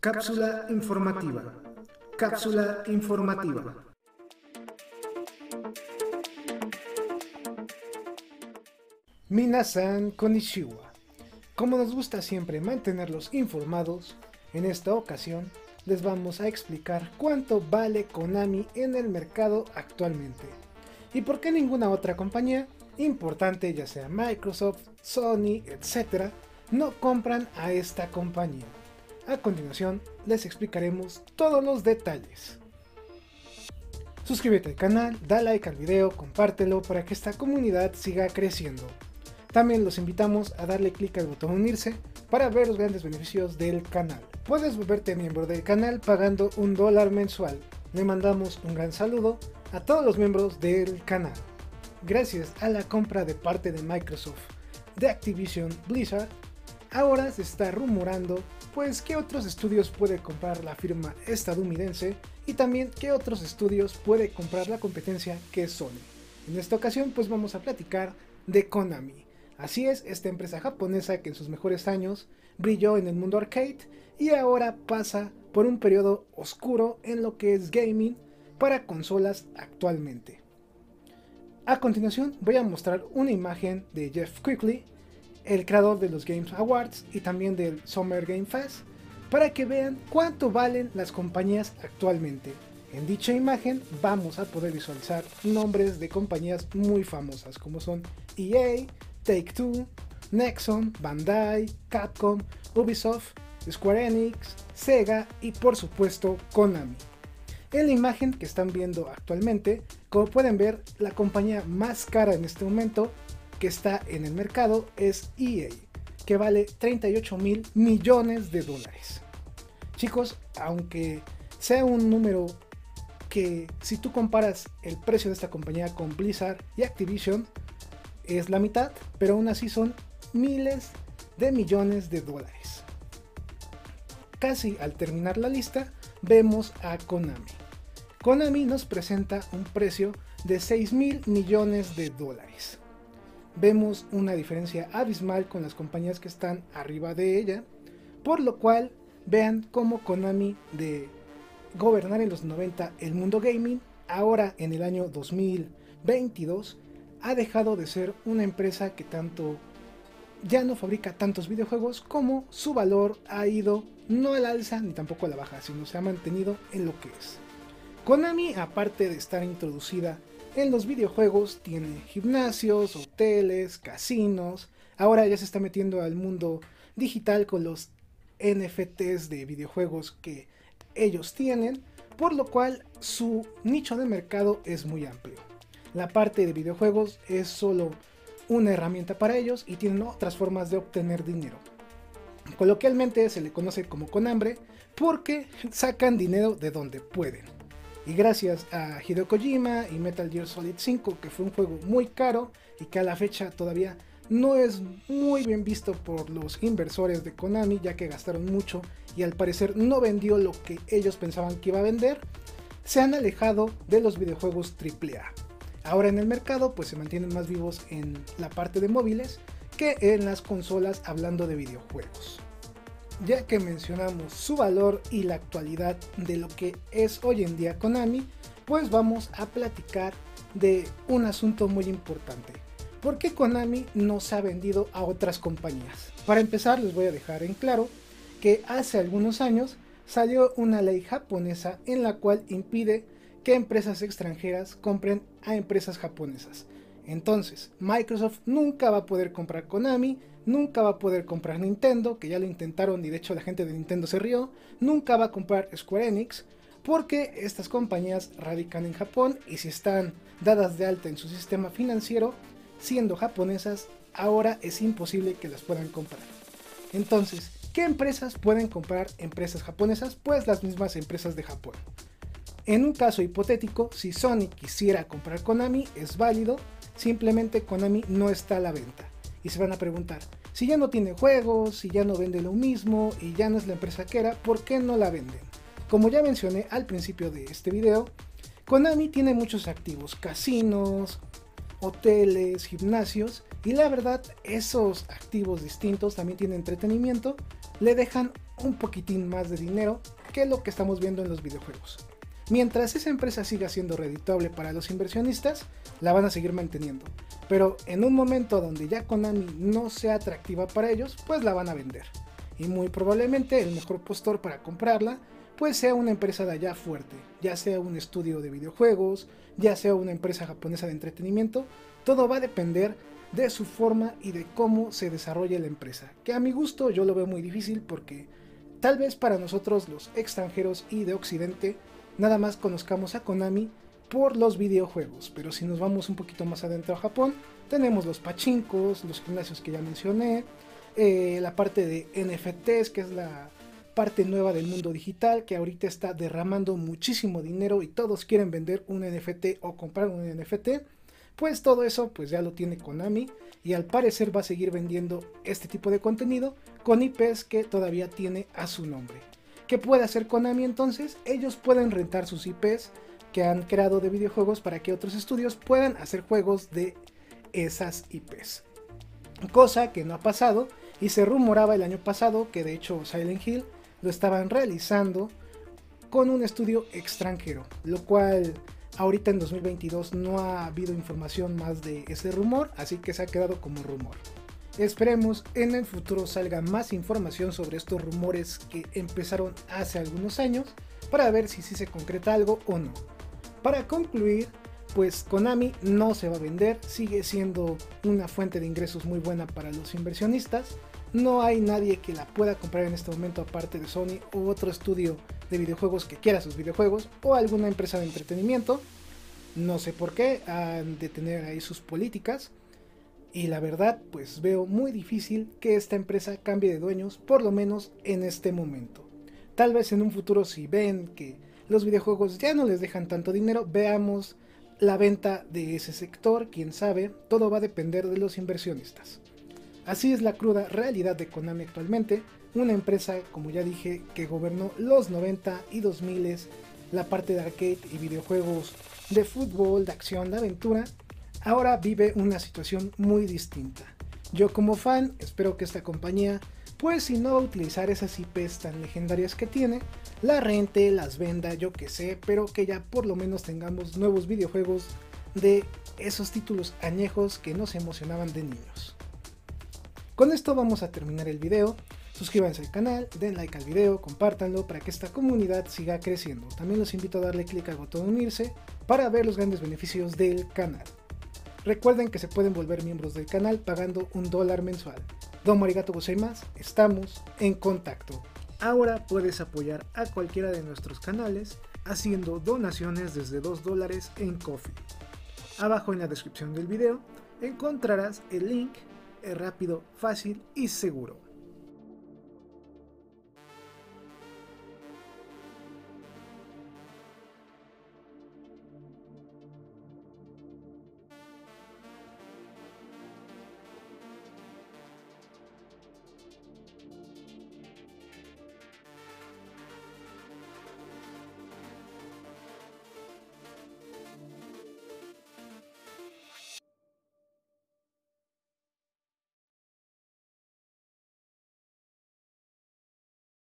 Cápsula informativa. Cápsula informativa. Minasan Konishiwa. Como nos gusta siempre mantenerlos informados, en esta ocasión les vamos a explicar cuánto vale Konami en el mercado actualmente y por qué ninguna otra compañía importante, ya sea Microsoft, Sony, etc., no compran a esta compañía. A continuación les explicaremos todos los detalles. Suscríbete al canal, da like al video, compártelo para que esta comunidad siga creciendo. También los invitamos a darle clic al botón unirse para ver los grandes beneficios del canal. Puedes volverte miembro del canal pagando un dólar mensual. Le mandamos un gran saludo a todos los miembros del canal. Gracias a la compra de parte de Microsoft de Activision Blizzard, ahora se está rumorando pues qué otros estudios puede comprar la firma estadounidense y también qué otros estudios puede comprar la competencia que es Sony. En esta ocasión pues vamos a platicar de Konami. Así es, esta empresa japonesa que en sus mejores años brilló en el mundo arcade y ahora pasa por un periodo oscuro en lo que es gaming para consolas actualmente. A continuación voy a mostrar una imagen de Jeff Quickly, el creador de los Games Awards y también del Summer Game Fest, para que vean cuánto valen las compañías actualmente. En dicha imagen vamos a poder visualizar nombres de compañías muy famosas como son EA, Take Two, Nexon, Bandai, Capcom, Ubisoft, Square Enix, Sega y por supuesto Konami. En la imagen que están viendo actualmente, como pueden ver, la compañía más cara en este momento que está en el mercado es EA, que vale 38 mil millones de dólares. Chicos, aunque sea un número que si tú comparas el precio de esta compañía con Blizzard y Activision, es la mitad, pero aún así son miles de millones de dólares. Casi al terminar la lista, vemos a Konami. Konami nos presenta un precio de 6 mil millones de dólares. Vemos una diferencia abismal con las compañías que están arriba de ella, por lo cual vean cómo Konami de gobernar en los 90 el mundo gaming, ahora en el año 2022 ha dejado de ser una empresa que tanto ya no fabrica tantos videojuegos como su valor ha ido no al alza ni tampoco a la baja, sino se ha mantenido en lo que es. Konami, aparte de estar introducida en los videojuegos, tiene gimnasios, hoteles, casinos. Ahora ya se está metiendo al mundo digital con los NFTs de videojuegos que ellos tienen, por lo cual su nicho de mercado es muy amplio. La parte de videojuegos es solo una herramienta para ellos y tienen otras formas de obtener dinero. Coloquialmente se le conoce como con hambre porque sacan dinero de donde pueden. Y gracias a Hideo Kojima y Metal Gear Solid 5, que fue un juego muy caro y que a la fecha todavía no es muy bien visto por los inversores de Konami, ya que gastaron mucho y al parecer no vendió lo que ellos pensaban que iba a vender, se han alejado de los videojuegos AAA. Ahora en el mercado pues se mantienen más vivos en la parte de móviles que en las consolas hablando de videojuegos ya que mencionamos su valor y la actualidad de lo que es hoy en día Konami, pues vamos a platicar de un asunto muy importante. ¿Por qué Konami no se ha vendido a otras compañías? Para empezar les voy a dejar en claro que hace algunos años salió una ley japonesa en la cual impide que empresas extranjeras compren a empresas japonesas. Entonces, Microsoft nunca va a poder comprar Konami, nunca va a poder comprar Nintendo, que ya lo intentaron y de hecho la gente de Nintendo se rió, nunca va a comprar Square Enix, porque estas compañías radican en Japón y si están dadas de alta en su sistema financiero, siendo japonesas, ahora es imposible que las puedan comprar. Entonces, ¿qué empresas pueden comprar empresas japonesas? Pues las mismas empresas de Japón. En un caso hipotético, si Sony quisiera comprar Konami, es válido, simplemente Konami no está a la venta y se van a preguntar, si ya no tiene juegos, si ya no vende lo mismo y ya no es la empresa que era, ¿por qué no la venden? Como ya mencioné al principio de este video, Konami tiene muchos activos, casinos, hoteles, gimnasios y la verdad esos activos distintos también tienen entretenimiento, le dejan un poquitín más de dinero que lo que estamos viendo en los videojuegos. Mientras esa empresa siga siendo redituable para los inversionistas, la van a seguir manteniendo. Pero en un momento donde ya Konami no sea atractiva para ellos, pues la van a vender. Y muy probablemente el mejor postor para comprarla, pues sea una empresa de allá fuerte, ya sea un estudio de videojuegos, ya sea una empresa japonesa de entretenimiento, todo va a depender de su forma y de cómo se desarrolla la empresa. Que a mi gusto yo lo veo muy difícil porque tal vez para nosotros los extranjeros y de Occidente nada más conozcamos a Konami por los videojuegos, pero si nos vamos un poquito más adentro a Japón, tenemos los pachinkos, los gimnasios que ya mencioné, eh, la parte de NFTs, que es la parte nueva del mundo digital, que ahorita está derramando muchísimo dinero y todos quieren vender un NFT o comprar un NFT, pues todo eso pues ya lo tiene Konami y al parecer va a seguir vendiendo este tipo de contenido con IPs que todavía tiene a su nombre. ¿Qué puede hacer Konami entonces? Ellos pueden rentar sus IPs que han creado de videojuegos para que otros estudios puedan hacer juegos de esas IPs. Cosa que no ha pasado y se rumoraba el año pasado que de hecho Silent Hill lo estaban realizando con un estudio extranjero, lo cual ahorita en 2022 no ha habido información más de ese rumor, así que se ha quedado como rumor. Esperemos en el futuro salga más información sobre estos rumores que empezaron hace algunos años para ver si sí se concreta algo o no. Para concluir, pues Konami no se va a vender, sigue siendo una fuente de ingresos muy buena para los inversionistas. No hay nadie que la pueda comprar en este momento aparte de Sony u otro estudio de videojuegos que quiera sus videojuegos o alguna empresa de entretenimiento. No sé por qué, han de tener ahí sus políticas. Y la verdad, pues veo muy difícil que esta empresa cambie de dueños, por lo menos en este momento. Tal vez en un futuro si ven que los videojuegos ya no les dejan tanto dinero, veamos la venta de ese sector, quién sabe, todo va a depender de los inversionistas. Así es la cruda realidad de Konami actualmente, una empresa, como ya dije, que gobernó los 90 y 2000 la parte de arcade y videojuegos de fútbol, de acción, de aventura, ahora vive una situación muy distinta. Yo como fan espero que esta compañía, pues si no va a utilizar esas IPs tan legendarias que tiene, la rente, las venda, yo que sé, pero que ya por lo menos tengamos nuevos videojuegos de esos títulos añejos que nos emocionaban de niños. Con esto vamos a terminar el video. Suscríbanse al canal, den like al video, compártanlo para que esta comunidad siga creciendo. También los invito a darle clic al botón unirse para ver los grandes beneficios del canal. Recuerden que se pueden volver miembros del canal pagando un dólar mensual. Domo arigato gozaimasu, estamos en contacto. Ahora puedes apoyar a cualquiera de nuestros canales haciendo donaciones desde 2 dólares en Coffee. Abajo en la descripción del video encontrarás el link, es rápido, fácil y seguro.